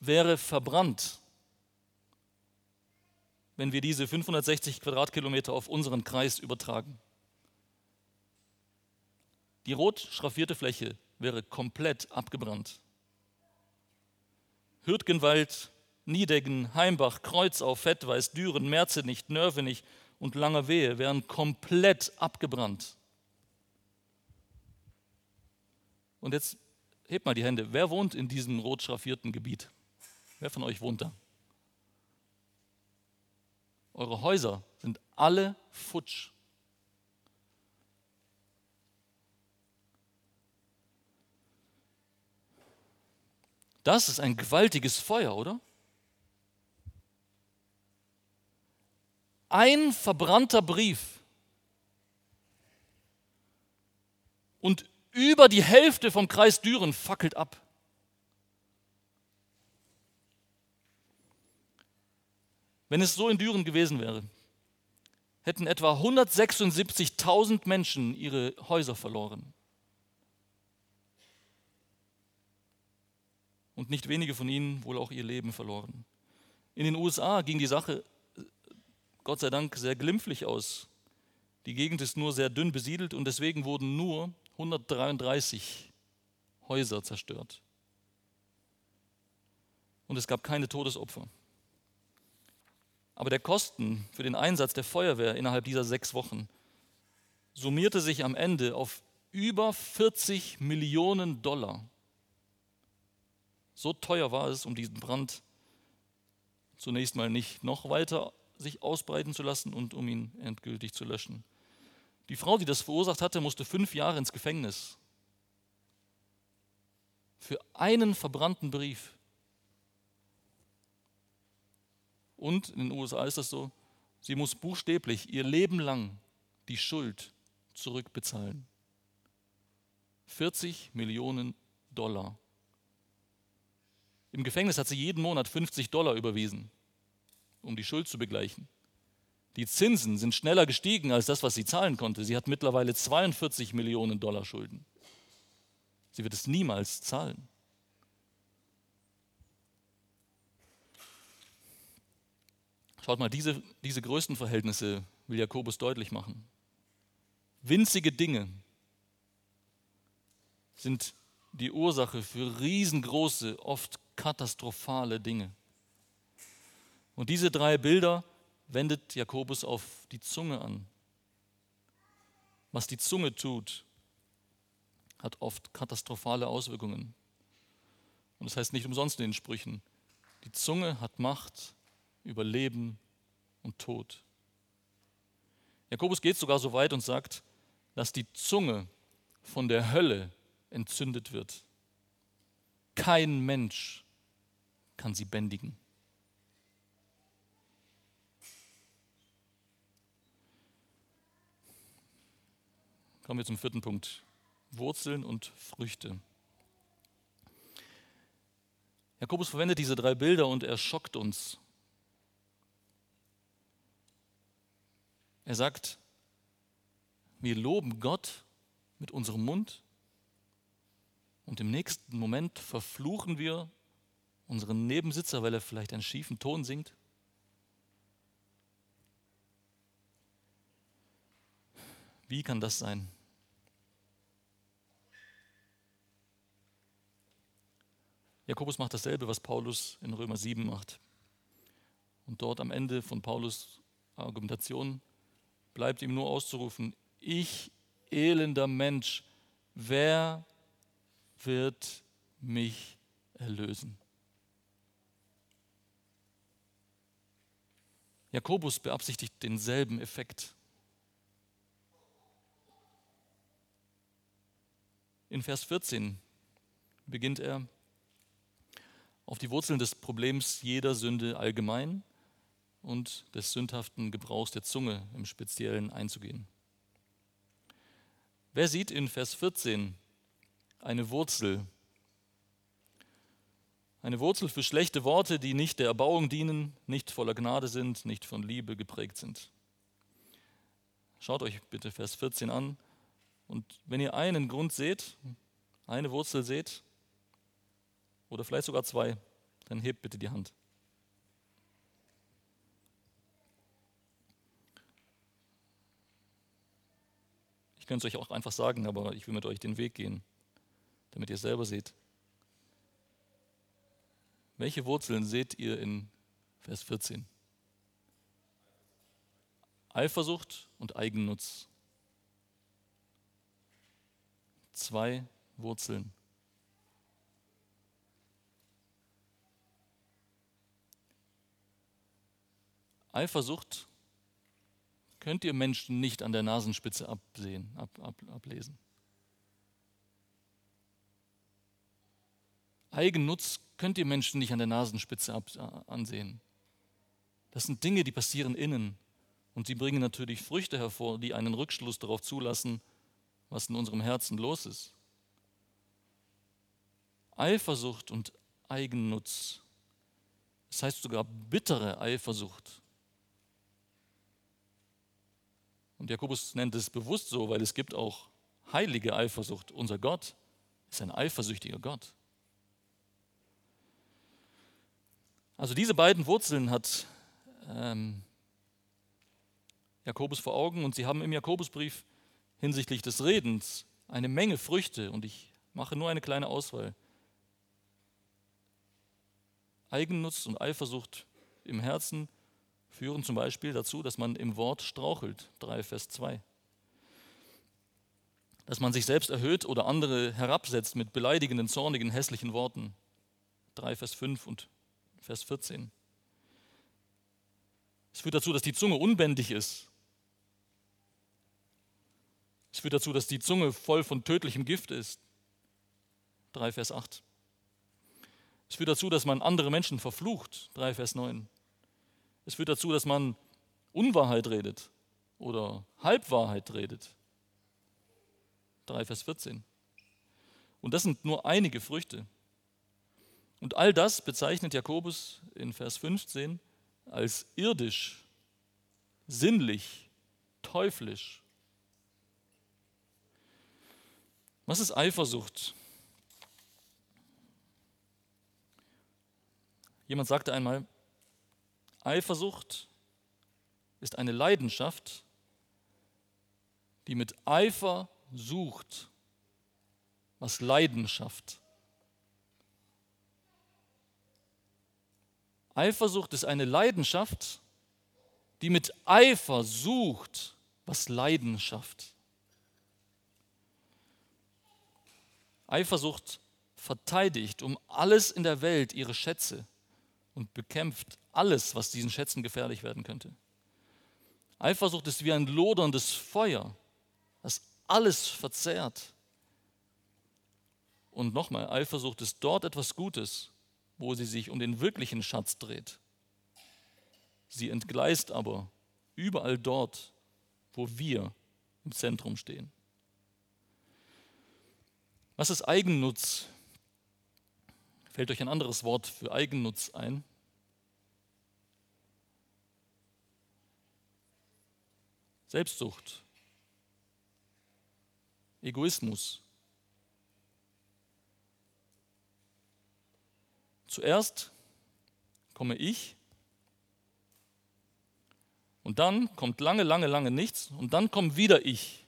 wäre verbrannt, wenn wir diese 560 Quadratkilometer auf unseren Kreis übertragen. Die rot schraffierte Fläche wäre komplett abgebrannt. Hürtgenwald, Niedeggen, Heimbach, Kreuzau, Fettweiß, Düren, Merzenich, Nörvenich und Langerwehe wären komplett abgebrannt. Und jetzt hebt mal die Hände. Wer wohnt in diesem rot schraffierten Gebiet? Wer von euch wohnt da? Eure Häuser sind alle futsch. Das ist ein gewaltiges Feuer, oder? Ein verbrannter Brief und über die Hälfte vom Kreis Düren fackelt ab. Wenn es so in Düren gewesen wäre, hätten etwa 176.000 Menschen ihre Häuser verloren. Und nicht wenige von ihnen wohl auch ihr Leben verloren. In den USA ging die Sache Gott sei Dank sehr glimpflich aus. Die Gegend ist nur sehr dünn besiedelt und deswegen wurden nur 133 Häuser zerstört. Und es gab keine Todesopfer. Aber der Kosten für den Einsatz der Feuerwehr innerhalb dieser sechs Wochen summierte sich am Ende auf über 40 Millionen Dollar. So teuer war es, um diesen Brand zunächst mal nicht noch weiter sich ausbreiten zu lassen und um ihn endgültig zu löschen. Die Frau, die das verursacht hatte, musste fünf Jahre ins Gefängnis. Für einen verbrannten Brief. Und in den USA ist das so, sie muss buchstäblich ihr Leben lang die Schuld zurückbezahlen. 40 Millionen Dollar. Im Gefängnis hat sie jeden Monat 50 Dollar überwiesen um die Schuld zu begleichen. Die Zinsen sind schneller gestiegen als das, was sie zahlen konnte. Sie hat mittlerweile 42 Millionen Dollar Schulden. Sie wird es niemals zahlen. Schaut mal, diese, diese Größenverhältnisse will Jakobus deutlich machen. Winzige Dinge sind die Ursache für riesengroße, oft katastrophale Dinge. Und diese drei Bilder wendet Jakobus auf die Zunge an. Was die Zunge tut, hat oft katastrophale Auswirkungen. Und das heißt nicht umsonst in den Sprüchen, die Zunge hat Macht über Leben und Tod. Jakobus geht sogar so weit und sagt, dass die Zunge von der Hölle entzündet wird. Kein Mensch kann sie bändigen. Kommen wir zum vierten Punkt. Wurzeln und Früchte. Jakobus verwendet diese drei Bilder und er schockt uns. Er sagt, wir loben Gott mit unserem Mund und im nächsten Moment verfluchen wir unseren Nebensitzer, weil er vielleicht einen schiefen Ton singt. Wie kann das sein? Jakobus macht dasselbe, was Paulus in Römer 7 macht. Und dort am Ende von Paulus Argumentation bleibt ihm nur auszurufen, ich elender Mensch, wer wird mich erlösen? Jakobus beabsichtigt denselben Effekt. In Vers 14 beginnt er, auf die Wurzeln des Problems jeder Sünde allgemein und des sündhaften Gebrauchs der Zunge im Speziellen einzugehen. Wer sieht in Vers 14 eine Wurzel? Eine Wurzel für schlechte Worte, die nicht der Erbauung dienen, nicht voller Gnade sind, nicht von Liebe geprägt sind. Schaut euch bitte Vers 14 an. Und wenn ihr einen Grund seht, eine Wurzel seht, oder vielleicht sogar zwei, dann hebt bitte die Hand. Ich könnte es euch auch einfach sagen, aber ich will mit euch den Weg gehen, damit ihr es selber seht. Welche Wurzeln seht ihr in Vers 14? Eifersucht und Eigennutz. Zwei Wurzeln. Eifersucht könnt ihr Menschen nicht an der Nasenspitze absehen, ab, ab, ablesen. Eigennutz könnt ihr Menschen nicht an der Nasenspitze ab, ansehen. Das sind Dinge, die passieren innen. Und sie bringen natürlich Früchte hervor, die einen Rückschluss darauf zulassen, was in unserem Herzen los ist. Eifersucht und Eigennutz, das heißt sogar bittere Eifersucht. Und Jakobus nennt es bewusst so, weil es gibt auch heilige Eifersucht. Unser Gott ist ein eifersüchtiger Gott. Also diese beiden Wurzeln hat ähm, Jakobus vor Augen und sie haben im Jakobusbrief hinsichtlich des Redens eine Menge Früchte und ich mache nur eine kleine Auswahl. Eigennutz und Eifersucht im Herzen führen zum Beispiel dazu, dass man im Wort strauchelt, 3 Vers 2. Dass man sich selbst erhöht oder andere herabsetzt mit beleidigenden, zornigen, hässlichen Worten, 3 Vers 5 und Vers 14. Es führt dazu, dass die Zunge unbändig ist. Es führt dazu, dass die Zunge voll von tödlichem Gift ist. 3 Vers 8. Es führt dazu, dass man andere Menschen verflucht. 3 Vers 9. Es führt dazu, dass man Unwahrheit redet oder Halbwahrheit redet. 3 Vers 14. Und das sind nur einige Früchte. Und all das bezeichnet Jakobus in Vers 15 als irdisch, sinnlich, teuflisch. Was ist Eifersucht? Jemand sagte einmal, Eifersucht ist eine Leidenschaft, die mit Eifer sucht, was Leidenschaft Eifersucht ist eine Leidenschaft, die mit Eifer sucht, was Leidenschaft. Eifersucht verteidigt um alles in der Welt ihre Schätze und bekämpft alles, was diesen Schätzen gefährlich werden könnte. Eifersucht ist wie ein loderndes Feuer, das alles verzehrt. Und nochmal, Eifersucht ist dort etwas Gutes, wo sie sich um den wirklichen Schatz dreht. Sie entgleist aber überall dort, wo wir im Zentrum stehen. Was ist Eigennutz? Fällt euch ein anderes Wort für Eigennutz ein? Selbstsucht, Egoismus, Zuerst komme ich und dann kommt lange, lange, lange nichts und dann kommt wieder ich.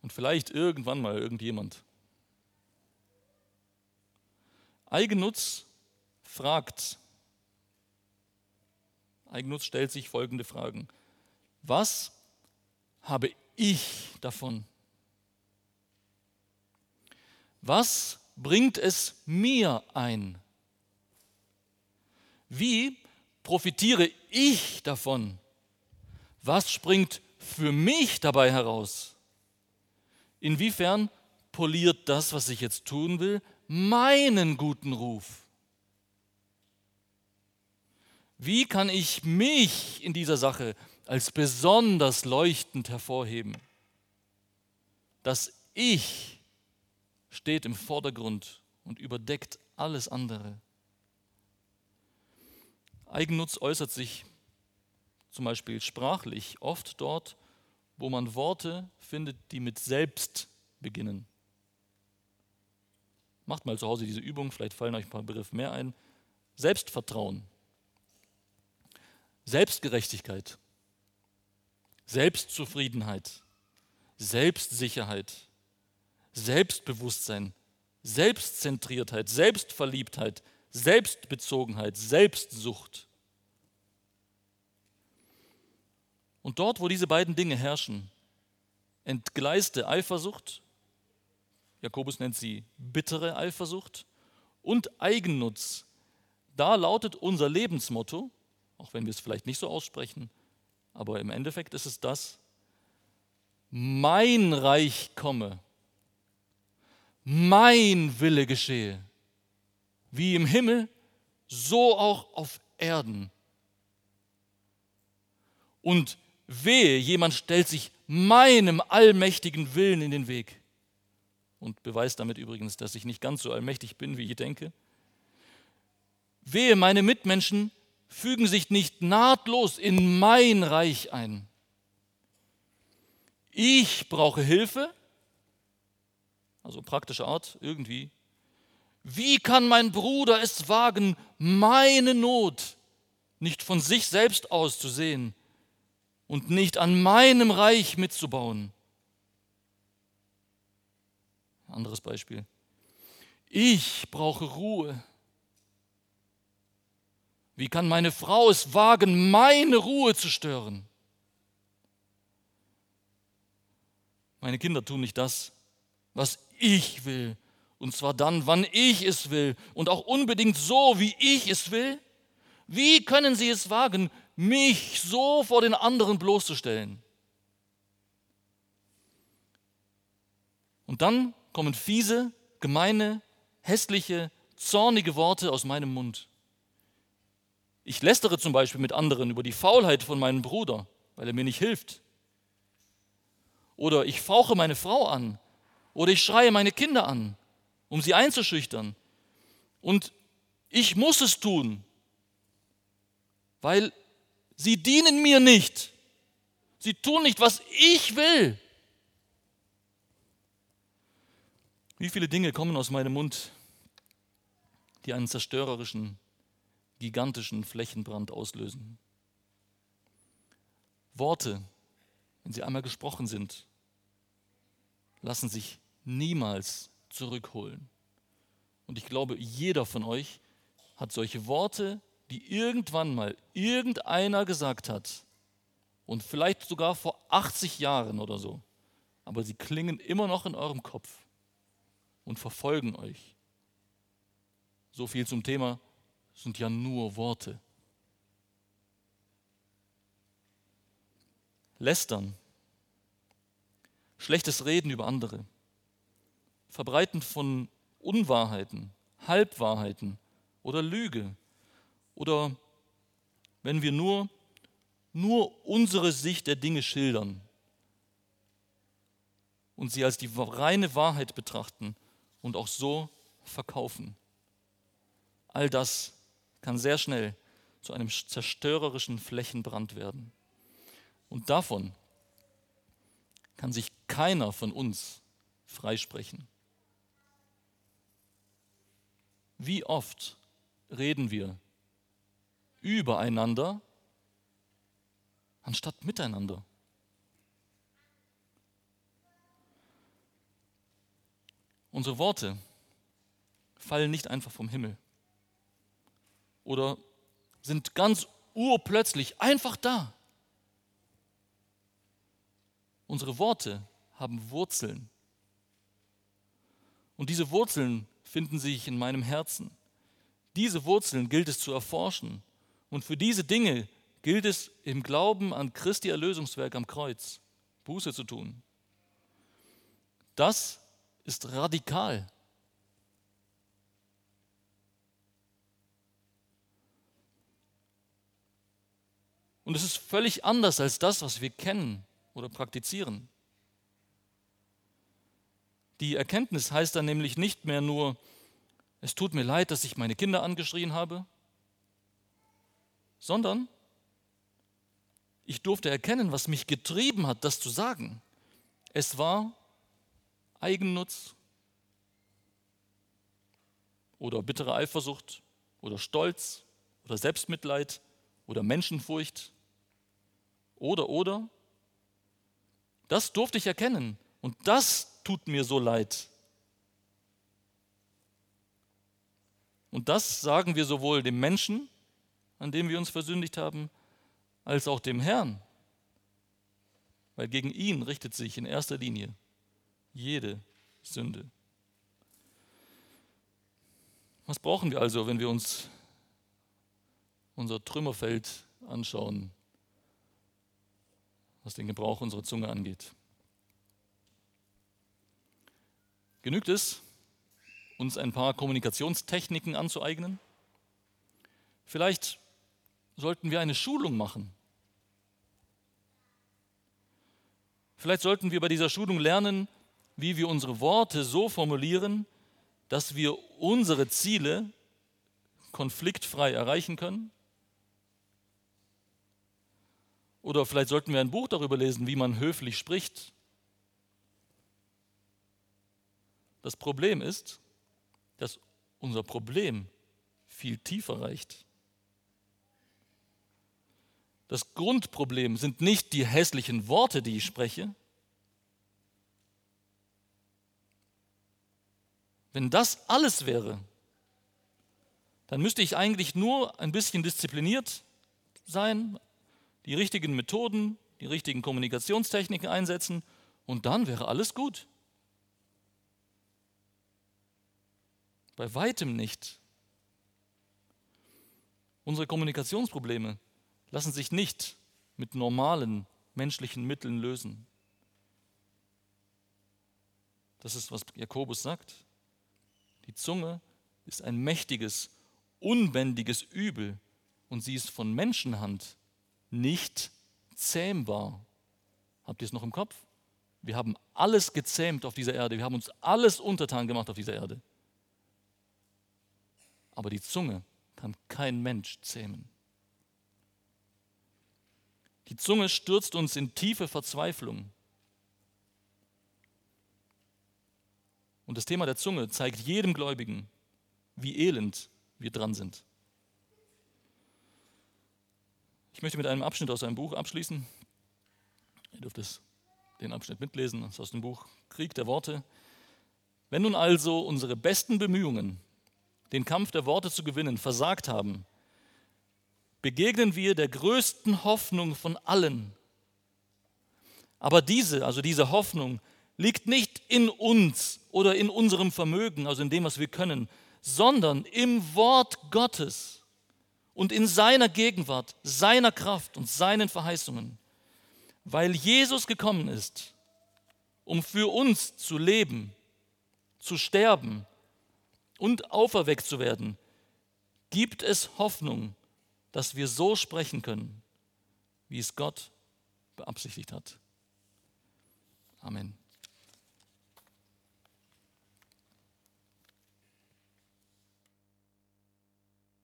Und vielleicht irgendwann mal irgendjemand. Eigennutz fragt, Eigennutz stellt sich folgende Fragen. Was habe ich davon? Was bringt es mir ein? Wie profitiere ich davon? Was springt für mich dabei heraus? Inwiefern poliert das, was ich jetzt tun will, meinen guten Ruf? Wie kann ich mich in dieser Sache als besonders leuchtend hervorheben? Dass ich steht im Vordergrund und überdeckt alles andere. Eigennutz äußert sich zum Beispiel sprachlich oft dort, wo man Worte findet, die mit selbst beginnen. Macht mal zu Hause diese Übung, vielleicht fallen euch ein paar Begriffe mehr ein. Selbstvertrauen, Selbstgerechtigkeit, Selbstzufriedenheit, Selbstsicherheit, Selbstbewusstsein, Selbstzentriertheit, Selbstverliebtheit, Selbstbezogenheit, Selbstsucht. Und dort, wo diese beiden Dinge herrschen, entgleiste Eifersucht, Jakobus nennt sie bittere Eifersucht, und Eigennutz, da lautet unser Lebensmotto, auch wenn wir es vielleicht nicht so aussprechen, aber im Endeffekt ist es das, mein Reich komme, mein Wille geschehe, wie im Himmel, so auch auf Erden. Und wehe, jemand stellt sich meinem allmächtigen Willen in den Weg und beweist damit übrigens, dass ich nicht ganz so allmächtig bin, wie ich denke. Wehe, meine Mitmenschen fügen sich nicht nahtlos in mein Reich ein. Ich brauche Hilfe, also praktische Art irgendwie. Wie kann mein Bruder es wagen, meine Not nicht von sich selbst aus zu sehen und nicht an meinem Reich mitzubauen? Anderes Beispiel. Ich brauche Ruhe. Wie kann meine Frau es wagen, meine Ruhe zu stören? Meine Kinder tun nicht das, was ich will, und zwar dann, wann ich es will, und auch unbedingt so, wie ich es will. Wie können sie es wagen, mich so vor den anderen bloßzustellen? Und dann kommen fiese, gemeine, hässliche, zornige Worte aus meinem Mund. Ich lästere zum Beispiel mit anderen über die Faulheit von meinem Bruder, weil er mir nicht hilft. Oder ich fauche meine Frau an. Oder ich schreie meine Kinder an, um sie einzuschüchtern. Und ich muss es tun, weil sie dienen mir nicht. Sie tun nicht, was ich will. Wie viele Dinge kommen aus meinem Mund, die einen zerstörerischen, gigantischen Flächenbrand auslösen? Worte, wenn sie einmal gesprochen sind, lassen sich niemals zurückholen. Und ich glaube, jeder von euch hat solche Worte, die irgendwann mal irgendeiner gesagt hat. Und vielleicht sogar vor 80 Jahren oder so. Aber sie klingen immer noch in eurem Kopf und verfolgen euch. So viel zum Thema sind ja nur Worte. Lästern, schlechtes Reden über andere, Verbreiten von Unwahrheiten, Halbwahrheiten oder Lüge oder wenn wir nur, nur unsere Sicht der Dinge schildern und sie als die reine Wahrheit betrachten, und auch so verkaufen. All das kann sehr schnell zu einem zerstörerischen Flächenbrand werden. Und davon kann sich keiner von uns freisprechen. Wie oft reden wir übereinander anstatt miteinander? Unsere Worte fallen nicht einfach vom Himmel oder sind ganz urplötzlich einfach da. Unsere Worte haben Wurzeln. Und diese Wurzeln finden sich in meinem Herzen. Diese Wurzeln gilt es zu erforschen. Und für diese Dinge gilt es im Glauben an Christi Erlösungswerk am Kreuz Buße zu tun. Das ist radikal. Und es ist völlig anders als das, was wir kennen oder praktizieren. Die Erkenntnis heißt dann nämlich nicht mehr nur, es tut mir leid, dass ich meine Kinder angeschrien habe, sondern ich durfte erkennen, was mich getrieben hat, das zu sagen. Es war Eigennutz oder bittere Eifersucht oder Stolz oder Selbstmitleid oder Menschenfurcht oder oder. Das durfte ich erkennen und das tut mir so leid. Und das sagen wir sowohl dem Menschen, an dem wir uns versündigt haben, als auch dem Herrn. Weil gegen ihn richtet sich in erster Linie jede Sünde. Was brauchen wir also, wenn wir uns unser Trümmerfeld anschauen, was den Gebrauch unserer Zunge angeht? Genügt es, uns ein paar Kommunikationstechniken anzueignen? Vielleicht sollten wir eine Schulung machen. Vielleicht sollten wir bei dieser Schulung lernen, wie wir unsere Worte so formulieren, dass wir unsere Ziele konfliktfrei erreichen können. Oder vielleicht sollten wir ein Buch darüber lesen, wie man höflich spricht. Das Problem ist, dass unser Problem viel tiefer reicht. Das Grundproblem sind nicht die hässlichen Worte, die ich spreche. Wenn das alles wäre, dann müsste ich eigentlich nur ein bisschen diszipliniert sein, die richtigen Methoden, die richtigen Kommunikationstechniken einsetzen und dann wäre alles gut. Bei weitem nicht. Unsere Kommunikationsprobleme lassen sich nicht mit normalen menschlichen Mitteln lösen. Das ist, was Jakobus sagt. Die Zunge ist ein mächtiges, unbändiges Übel und sie ist von Menschenhand nicht zähmbar. Habt ihr es noch im Kopf? Wir haben alles gezähmt auf dieser Erde. Wir haben uns alles untertan gemacht auf dieser Erde. Aber die Zunge kann kein Mensch zähmen. Die Zunge stürzt uns in tiefe Verzweiflung. Und das Thema der Zunge zeigt jedem Gläubigen, wie elend wir dran sind. Ich möchte mit einem Abschnitt aus einem Buch abschließen. Ihr dürft es, den Abschnitt mitlesen, das ist aus dem Buch Krieg der Worte. Wenn nun also unsere besten Bemühungen, den Kampf der Worte zu gewinnen, versagt haben, begegnen wir der größten Hoffnung von allen. Aber diese, also diese Hoffnung, liegt nicht in uns oder in unserem Vermögen, also in dem, was wir können, sondern im Wort Gottes und in seiner Gegenwart, seiner Kraft und seinen Verheißungen. Weil Jesus gekommen ist, um für uns zu leben, zu sterben und auferweckt zu werden, gibt es Hoffnung dass wir so sprechen können, wie es Gott beabsichtigt hat. Amen.